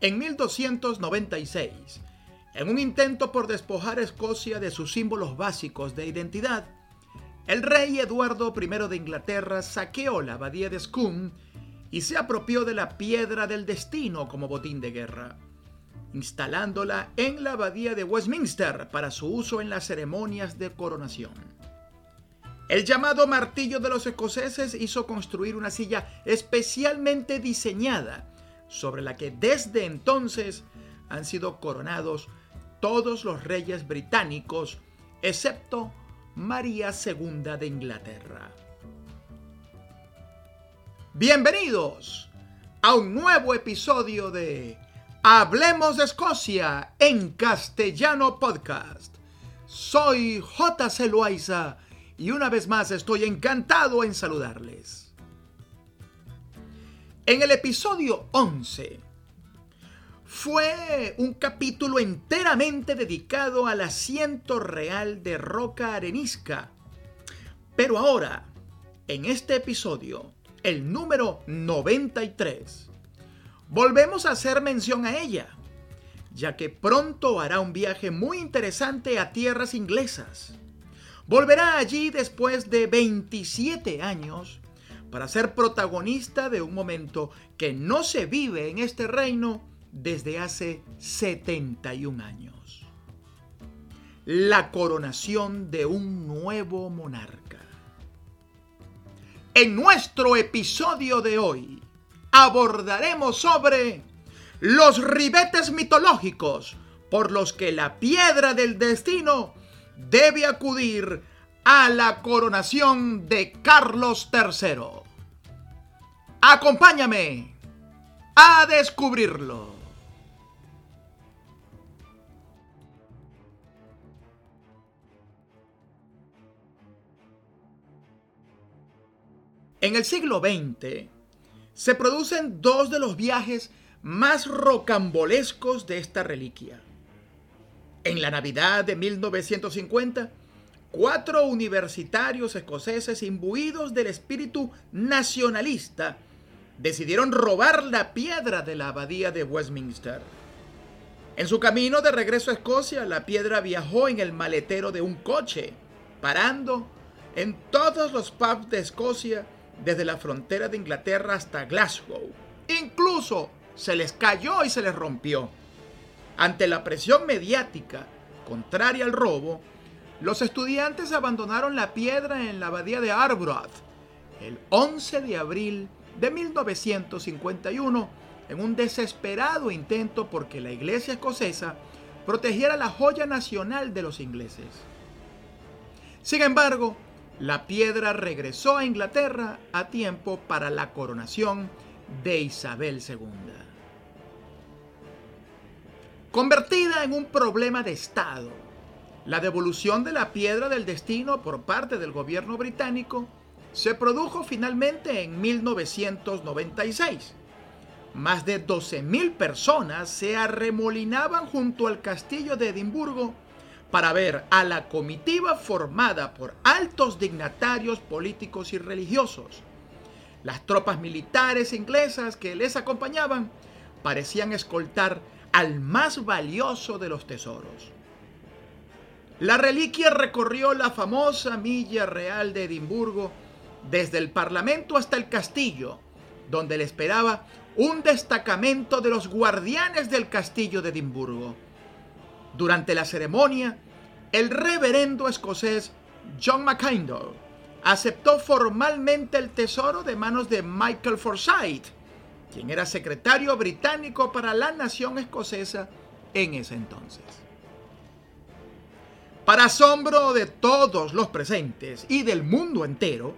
En 1296, en un intento por despojar a Escocia de sus símbolos básicos de identidad, el rey Eduardo I de Inglaterra saqueó la abadía de Scone y se apropió de la piedra del destino como botín de guerra, instalándola en la abadía de Westminster para su uso en las ceremonias de coronación. El llamado martillo de los escoceses hizo construir una silla especialmente diseñada sobre la que desde entonces han sido coronados todos los reyes británicos, excepto María II de Inglaterra. Bienvenidos a un nuevo episodio de Hablemos de Escocia en castellano podcast. Soy J. Loaiza y una vez más estoy encantado en saludarles. En el episodio 11 fue un capítulo enteramente dedicado al asiento real de Roca Arenisca. Pero ahora, en este episodio, el número 93, volvemos a hacer mención a ella, ya que pronto hará un viaje muy interesante a tierras inglesas. Volverá allí después de 27 años para ser protagonista de un momento que no se vive en este reino desde hace 71 años. La coronación de un nuevo monarca. En nuestro episodio de hoy abordaremos sobre los ribetes mitológicos por los que la piedra del destino debe acudir a la coronación de Carlos III. Acompáñame a descubrirlo. En el siglo XX se producen dos de los viajes más rocambolescos de esta reliquia. En la Navidad de 1950, cuatro universitarios escoceses imbuidos del espíritu nacionalista decidieron robar la piedra de la abadía de Westminster. En su camino de regreso a Escocia, la piedra viajó en el maletero de un coche, parando en todos los pubs de Escocia desde la frontera de Inglaterra hasta Glasgow. Incluso se les cayó y se les rompió. Ante la presión mediática contraria al robo, los estudiantes abandonaron la piedra en la abadía de Arbroath el 11 de abril de 1951 en un desesperado intento porque la iglesia escocesa protegiera la joya nacional de los ingleses. Sin embargo, la piedra regresó a Inglaterra a tiempo para la coronación de Isabel II. Convertida en un problema de Estado, la devolución de la piedra del destino por parte del gobierno británico se produjo finalmente en 1996. Más de 12.000 personas se arremolinaban junto al castillo de Edimburgo para ver a la comitiva formada por altos dignatarios políticos y religiosos. Las tropas militares inglesas que les acompañaban parecían escoltar al más valioso de los tesoros. La reliquia recorrió la famosa milla real de Edimburgo desde el Parlamento hasta el castillo, donde le esperaba un destacamento de los guardianes del castillo de Edimburgo. Durante la ceremonia, el reverendo escocés John McKindle aceptó formalmente el tesoro de manos de Michael Forsyth, quien era secretario británico para la nación escocesa en ese entonces. Para asombro de todos los presentes y del mundo entero,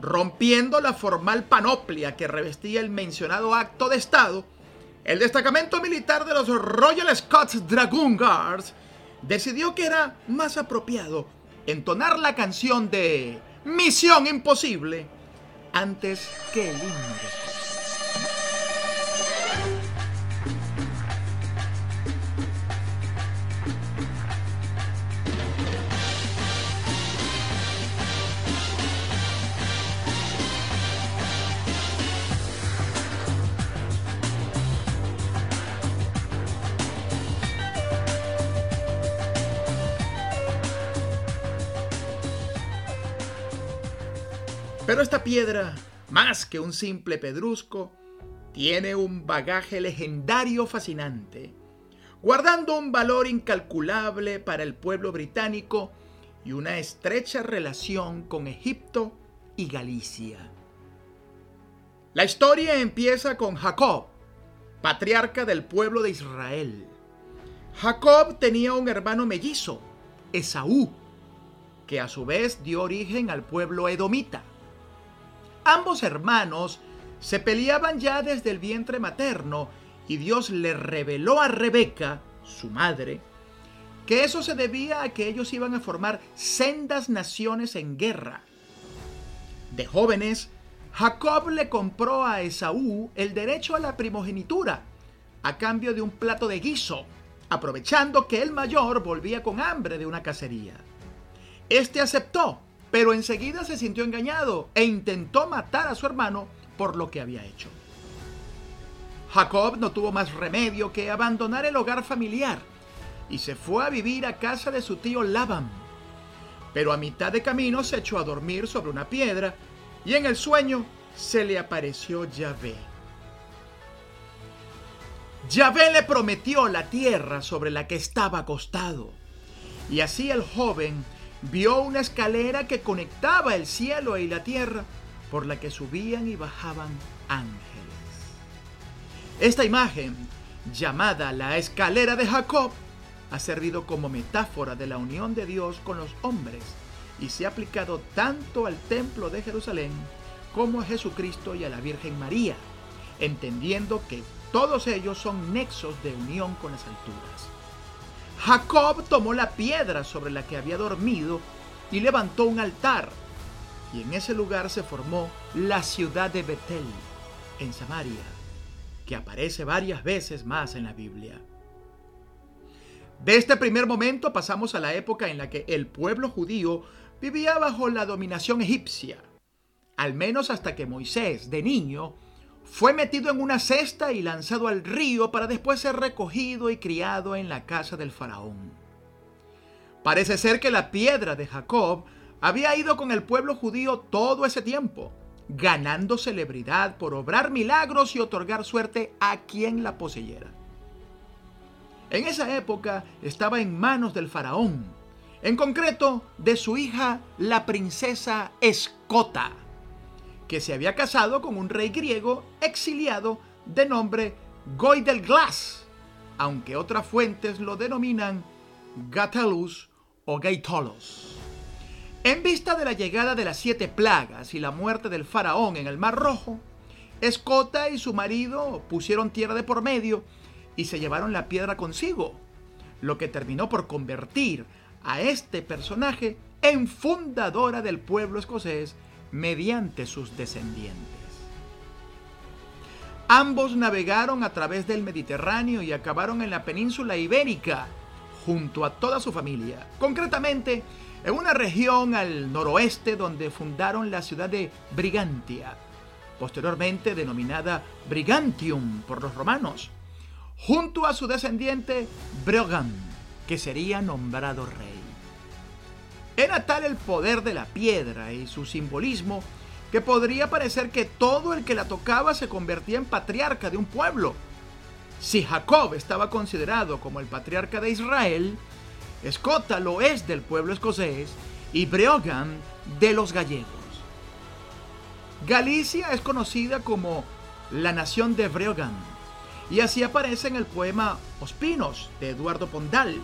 rompiendo la formal panoplia que revestía el mencionado acto de Estado, el destacamento militar de los Royal Scots Dragoon Guards decidió que era más apropiado entonar la canción de Misión Imposible antes que el himno Pero esta piedra, más que un simple pedrusco, tiene un bagaje legendario fascinante, guardando un valor incalculable para el pueblo británico y una estrecha relación con Egipto y Galicia. La historia empieza con Jacob, patriarca del pueblo de Israel. Jacob tenía un hermano mellizo, Esaú, que a su vez dio origen al pueblo edomita. Ambos hermanos se peleaban ya desde el vientre materno y Dios le reveló a Rebeca, su madre, que eso se debía a que ellos iban a formar sendas naciones en guerra. De jóvenes, Jacob le compró a Esaú el derecho a la primogenitura a cambio de un plato de guiso, aprovechando que el mayor volvía con hambre de una cacería. Este aceptó, pero enseguida se sintió engañado e intentó matar a su hermano por lo que había hecho. Jacob no tuvo más remedio que abandonar el hogar familiar y se fue a vivir a casa de su tío Laban. Pero a mitad de camino se echó a dormir sobre una piedra y en el sueño se le apareció Yahvé. Yahvé le prometió la tierra sobre la que estaba acostado. Y así el joven vio una escalera que conectaba el cielo y la tierra, por la que subían y bajaban ángeles. Esta imagen, llamada la escalera de Jacob, ha servido como metáfora de la unión de Dios con los hombres y se ha aplicado tanto al templo de Jerusalén como a Jesucristo y a la Virgen María, entendiendo que todos ellos son nexos de unión con las alturas. Jacob tomó la piedra sobre la que había dormido y levantó un altar, y en ese lugar se formó la ciudad de Betel, en Samaria, que aparece varias veces más en la Biblia. De este primer momento pasamos a la época en la que el pueblo judío vivía bajo la dominación egipcia, al menos hasta que Moisés, de niño, fue metido en una cesta y lanzado al río para después ser recogido y criado en la casa del faraón. Parece ser que la piedra de Jacob había ido con el pueblo judío todo ese tiempo, ganando celebridad por obrar milagros y otorgar suerte a quien la poseyera. En esa época estaba en manos del faraón, en concreto de su hija la princesa Escota que se había casado con un rey griego exiliado de nombre Glass, aunque otras fuentes lo denominan Gatelus o Gaitolos. En vista de la llegada de las siete plagas y la muerte del faraón en el Mar Rojo, Escota y su marido pusieron tierra de por medio y se llevaron la piedra consigo, lo que terminó por convertir a este personaje en fundadora del pueblo escocés mediante sus descendientes. Ambos navegaron a través del Mediterráneo y acabaron en la península ibérica, junto a toda su familia, concretamente en una región al noroeste donde fundaron la ciudad de Brigantia, posteriormente denominada Brigantium por los romanos, junto a su descendiente Breogan, que sería nombrado rey. Era tal el poder de la piedra y su simbolismo que podría parecer que todo el que la tocaba se convertía en patriarca de un pueblo. Si Jacob estaba considerado como el patriarca de Israel, Escota lo es del pueblo escocés y Breogan de los gallegos. Galicia es conocida como la nación de Breogan y así aparece en el poema Ospinos de Eduardo Pondal,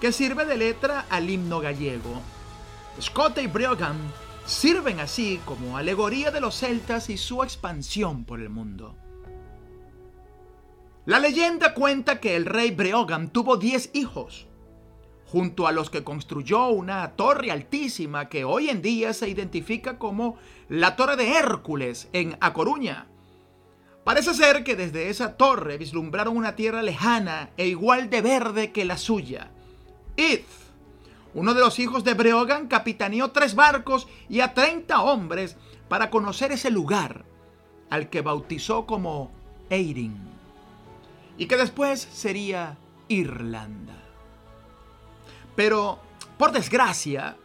que sirve de letra al himno gallego Scott y Breogan sirven así como alegoría de los celtas y su expansión por el mundo. La leyenda cuenta que el rey Breogan tuvo 10 hijos, junto a los que construyó una torre altísima que hoy en día se identifica como la Torre de Hércules en A Coruña. Parece ser que desde esa torre vislumbraron una tierra lejana e igual de verde que la suya. Id uno de los hijos de Breogan capitaneó tres barcos y a 30 hombres para conocer ese lugar, al que bautizó como Eirin, y que después sería Irlanda. Pero, por desgracia,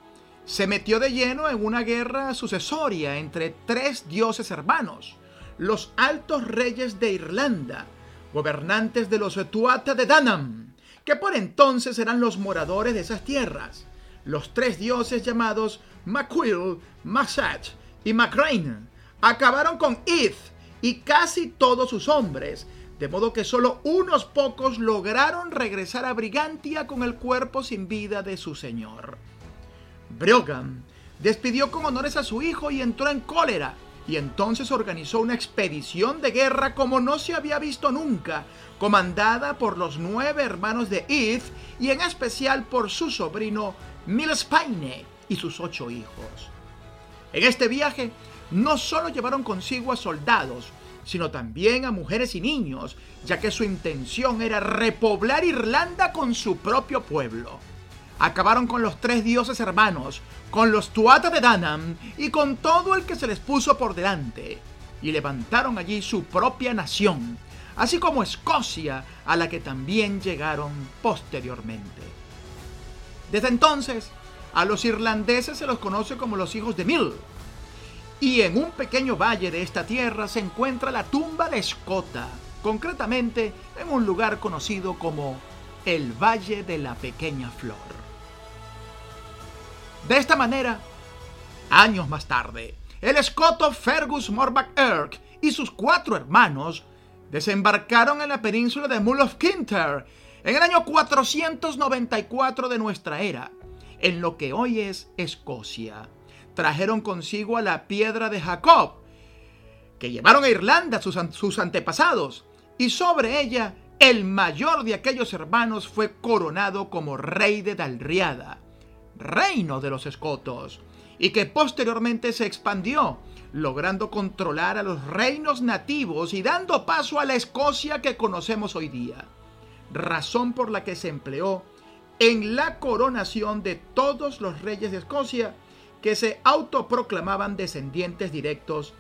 se metió de lleno en una guerra sucesoria entre tres dioses hermanos, los altos reyes de Irlanda, gobernantes de los Tuatha de Danam, que por entonces eran los moradores de esas tierras, los tres dioses llamados Macuil, Masach y Macrain, acabaron con Ith y casi todos sus hombres, de modo que solo unos pocos lograron regresar a Brigantia con el cuerpo sin vida de su señor. Briogan despidió con honores a su hijo y entró en cólera, y entonces organizó una expedición de guerra como no se había visto nunca, comandada por los nueve hermanos de Ith y en especial por su sobrino Milspaine y sus ocho hijos. En este viaje no solo llevaron consigo a soldados, sino también a mujeres y niños, ya que su intención era repoblar Irlanda con su propio pueblo. Acabaron con los tres dioses hermanos, con los Tuatha de Danam y con todo el que se les puso por delante, y levantaron allí su propia nación, así como Escocia, a la que también llegaron posteriormente. Desde entonces, a los irlandeses se los conoce como los hijos de Mill, y en un pequeño valle de esta tierra se encuentra la tumba de Escota, concretamente en un lugar conocido como el Valle de la Pequeña Flor. De esta manera, años más tarde, el escoto Fergus Morbach Erk y sus cuatro hermanos desembarcaron en la península de Mull of Kinter en el año 494 de nuestra era, en lo que hoy es Escocia. Trajeron consigo a la piedra de Jacob, que llevaron a Irlanda sus antepasados, y sobre ella el mayor de aquellos hermanos fue coronado como rey de Dalriada, reino de los escotos, y que posteriormente se expandió, logrando controlar a los reinos nativos y dando paso a la Escocia que conocemos hoy día, razón por la que se empleó en la coronación de todos los reyes de Escocia que se autoproclamaban descendientes directos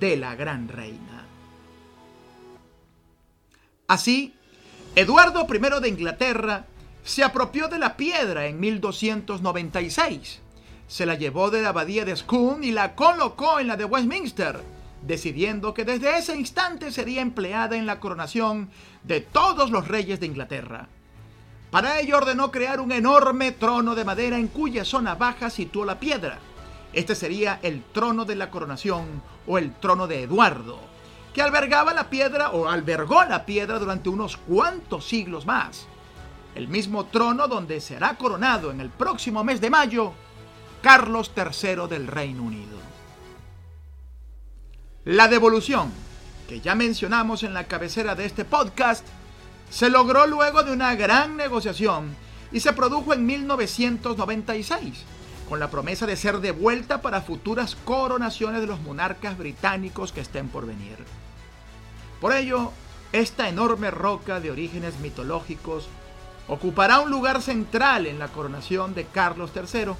de la gran reina. Así, Eduardo I de Inglaterra se apropió de la piedra en 1296, se la llevó de la abadía de Scone y la colocó en la de Westminster, decidiendo que desde ese instante sería empleada en la coronación de todos los reyes de Inglaterra. Para ello ordenó crear un enorme trono de madera en cuya zona baja situó la piedra. Este sería el trono de la coronación o el trono de Eduardo, que albergaba la piedra o albergó la piedra durante unos cuantos siglos más. El mismo trono donde será coronado en el próximo mes de mayo Carlos III del Reino Unido. La devolución, que ya mencionamos en la cabecera de este podcast, se logró luego de una gran negociación y se produjo en 1996, con la promesa de ser devuelta para futuras coronaciones de los monarcas británicos que estén por venir. Por ello, esta enorme roca de orígenes mitológicos ocupará un lugar central en la coronación de Carlos III,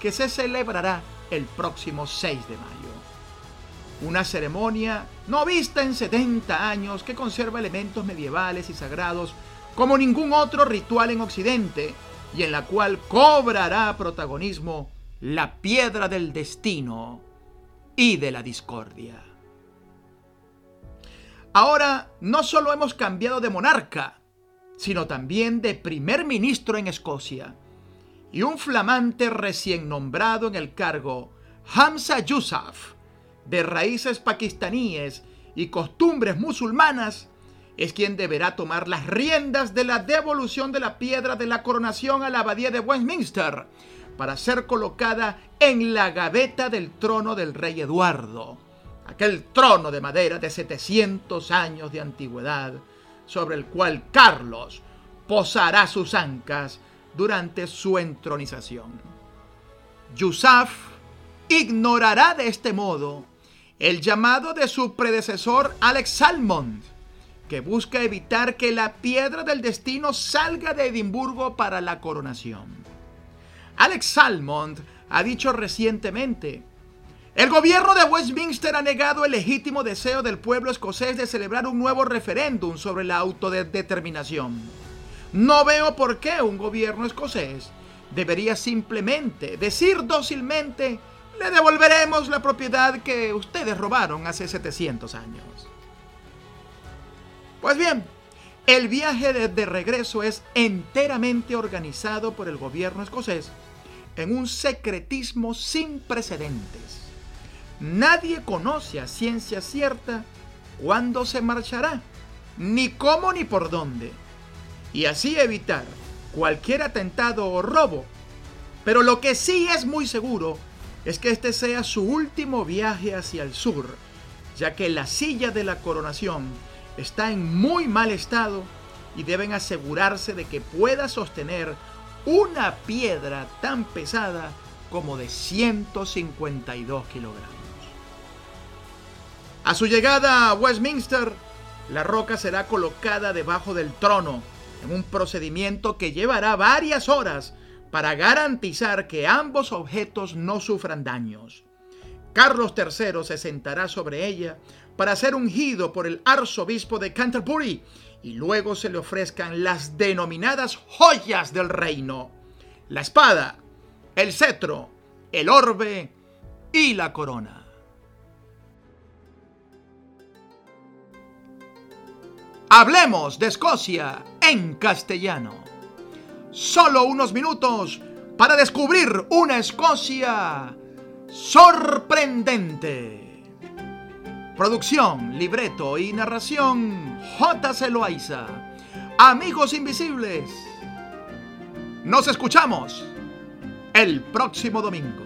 que se celebrará el próximo 6 de mayo. Una ceremonia no vista en 70 años que conserva elementos medievales y sagrados como ningún otro ritual en Occidente y en la cual cobrará protagonismo la piedra del destino y de la discordia. Ahora no solo hemos cambiado de monarca, sino también de primer ministro en Escocia, y un flamante recién nombrado en el cargo, Hamza Yusuf, de raíces pakistaníes y costumbres musulmanas, es quien deberá tomar las riendas de la devolución de la piedra de la coronación a la abadía de Westminster para ser colocada en la gaveta del trono del rey Eduardo, aquel trono de madera de 700 años de antigüedad sobre el cual Carlos posará sus ancas durante su entronización. Yusuf ignorará de este modo el llamado de su predecesor Alex Salmond, que busca evitar que la piedra del destino salga de Edimburgo para la coronación. Alex Salmond ha dicho recientemente, el gobierno de Westminster ha negado el legítimo deseo del pueblo escocés de celebrar un nuevo referéndum sobre la autodeterminación. No veo por qué un gobierno escocés debería simplemente decir dócilmente, le devolveremos la propiedad que ustedes robaron hace 700 años. Pues bien, el viaje de, regreso es enteramente organizado por el gobierno escocés en un secretismo sin precedentes. Nadie conoce a ciencia cierta cuándo se marchará, ni cómo ni por dónde, y así evitar cualquier atentado o robo. Pero lo que sí es muy seguro es que este sea su último viaje hacia el sur, ya que la silla de la coronación está en muy mal estado y deben asegurarse de que pueda sostener una piedra tan pesada como de 152 kilogramos. A su llegada a Westminster, la roca será colocada debajo del trono en un procedimiento que llevará varias horas para garantizar que ambos objetos no sufran daños. Carlos III se sentará sobre ella para ser ungido por el arzobispo de Canterbury y luego se le ofrezcan las denominadas joyas del reino, la espada, el cetro, el orbe y la corona. Hablemos de Escocia en castellano. Solo unos minutos para descubrir una Escocia sorprendente. Producción, libreto y narración J. Loaiza. Amigos invisibles. Nos escuchamos el próximo domingo.